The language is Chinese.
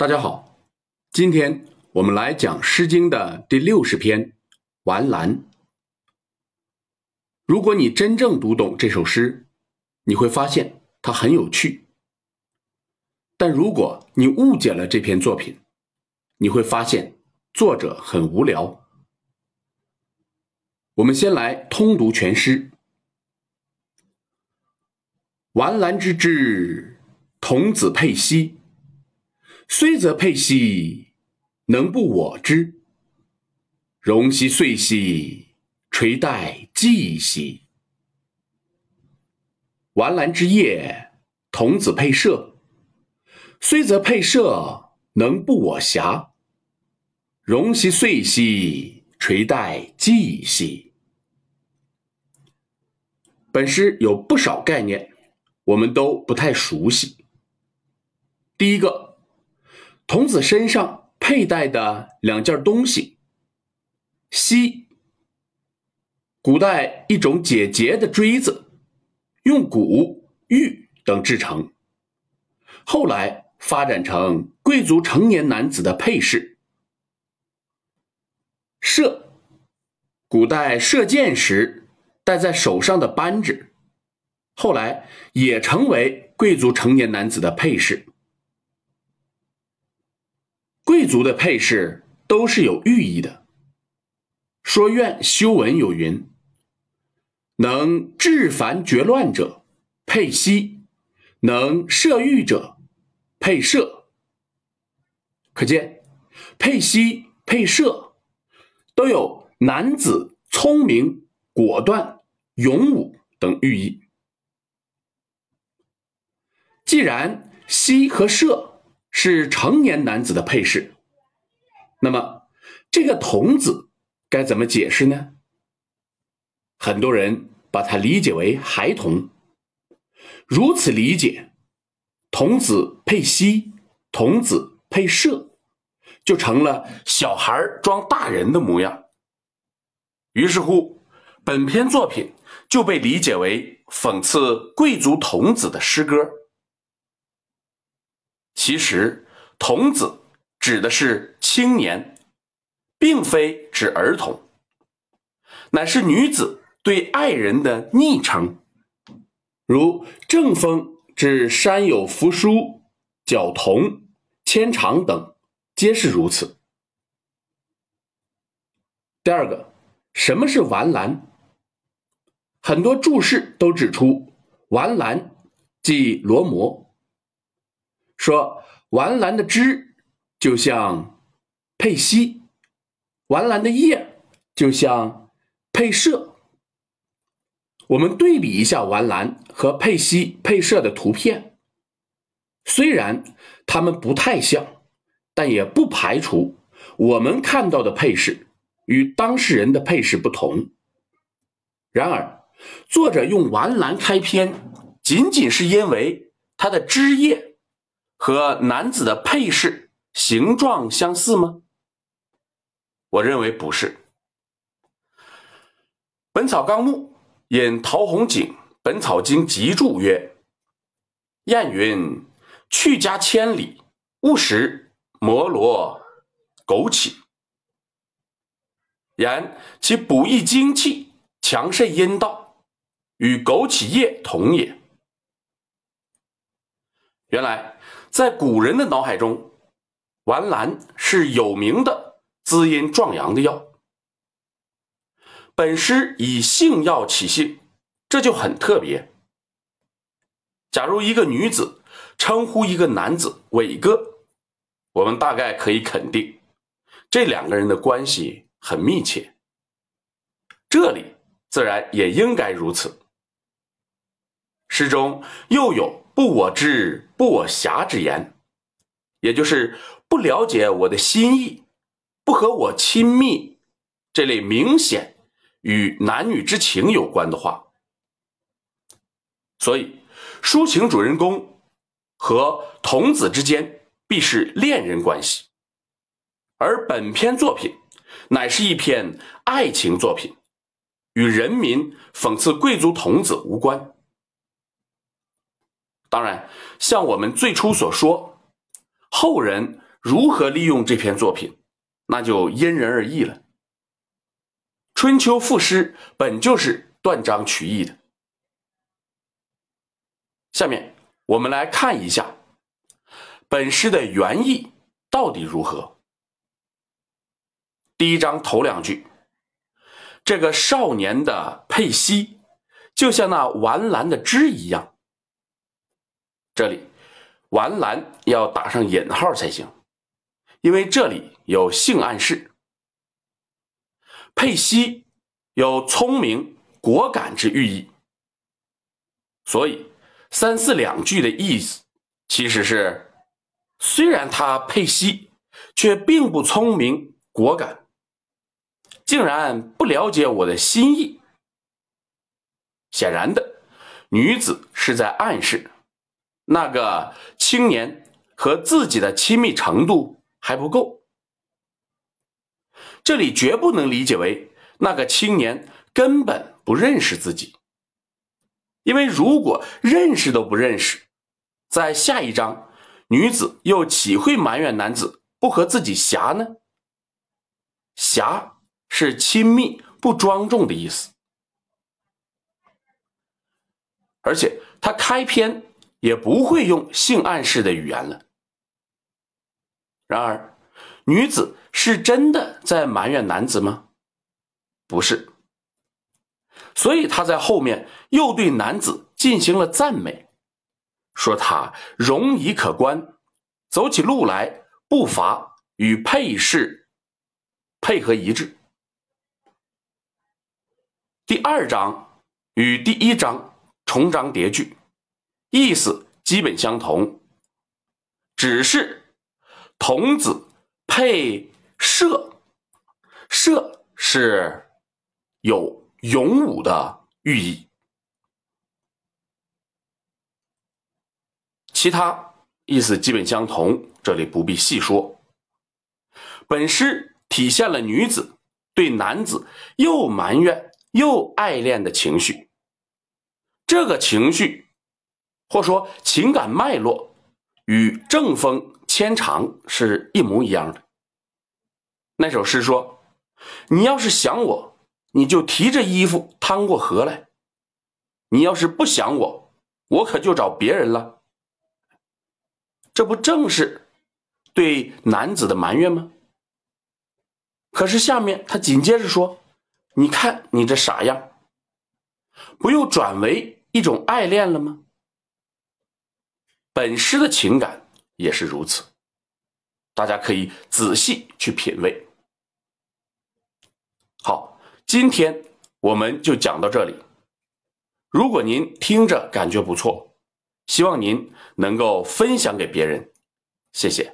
大家好，今天我们来讲《诗经》的第六十篇《完兰》。如果你真正读懂这首诗，你会发现它很有趣；但如果你误解了这篇作品，你会发现作者很无聊。我们先来通读全诗：“完兰之志，童子佩兮。”虽则佩兮，能不我之？容兮岁兮，垂带季兮。玩兰之夜，童子佩射。虽则佩射，能不我暇？容兮岁兮，垂带季兮。本诗有不少概念，我们都不太熟悉。第一个。童子身上佩戴的两件东西，锡，古代一种解结的锥子，用骨、玉等制成，后来发展成贵族成年男子的配饰。射，古代射箭时戴在手上的扳指，后来也成为贵族成年男子的配饰。贵族的配饰都是有寓意的。说苑修文有云：“能治凡绝乱者，佩兮；能摄欲者，佩射。”可见，佩兮、佩射都有男子聪明、果断、勇武等寓意。既然兮和射。是成年男子的配饰，那么这个童子该怎么解释呢？很多人把它理解为孩童，如此理解，童子配膝，童子配射，就成了小孩装大人的模样。于是乎，本篇作品就被理解为讽刺贵族童子的诗歌。其实，童子指的是青年，并非指儿童，乃是女子对爱人的昵称，如正风指山有扶疏、角童、牵长等，皆是如此。第二个，什么是玩兰？很多注释都指出，玩兰即罗摩。说玩兰的枝就像佩西，玩兰的叶就像佩舍。我们对比一下玩兰和佩西、佩舍的图片，虽然它们不太像，但也不排除我们看到的配饰与当事人的配饰不同。然而，作者用玩兰开篇，仅仅是因为它的枝叶。和男子的配饰形状相似吗？我认为不是。《本草纲目》引陶弘景《本草经集注》曰：“燕云：去家千里，勿食摩罗枸杞。言其补益精气，强肾阴道，与枸杞叶同也。”原来。在古人的脑海中，丸兰是有名的滋阴壮阳的药。本诗以性药起兴，这就很特别。假如一个女子称呼一个男子“伟哥”，我们大概可以肯定，这两个人的关系很密切。这里自然也应该如此。诗中又有。不我知，不我暇之言，也就是不了解我的心意，不和我亲密这类明显与男女之情有关的话。所以，抒情主人公和童子之间必是恋人关系，而本篇作品乃是一篇爱情作品，与人民讽刺贵族童子无关。当然，像我们最初所说，后人如何利用这篇作品，那就因人而异了。春秋赋诗本就是断章取义的。下面我们来看一下本诗的原意到底如何。第一章头两句，这个少年的佩西，就像那丸兰的枝一样。这里“完兰”要打上引号才行，因为这里有性暗示。佩西有聪明果敢之寓意，所以。三四两句的意思，其实是，虽然他佩西，却并不聪明果敢，竟然不了解我的心意。显然的，女子是在暗示，那个青年和自己的亲密程度还不够。这里绝不能理解为那个青年根本不认识自己。因为如果认识都不认识，在下一章，女子又岂会埋怨男子不和自己狭呢？狭是亲密不庄重的意思，而且他开篇也不会用性暗示的语言了。然而，女子是真的在埋怨男子吗？不是。所以他在后面又对男子进行了赞美，说他容仪可观，走起路来步伐与配饰配合一致。第二章与第一章重章叠句，意思基本相同，只是童子配射，射是有。勇武的寓意，其他意思基本相同，这里不必细说。本诗体现了女子对男子又埋怨又爱恋的情绪，这个情绪或说情感脉络与正风牵肠是一模一样的。那首诗说：“你要是想我。”你就提着衣服趟过河来，你要是不想我，我可就找别人了。这不正是对男子的埋怨吗？可是下面他紧接着说：“你看你这傻样，不又转为一种爱恋了吗？”本诗的情感也是如此，大家可以仔细去品味。好。今天我们就讲到这里。如果您听着感觉不错，希望您能够分享给别人，谢谢。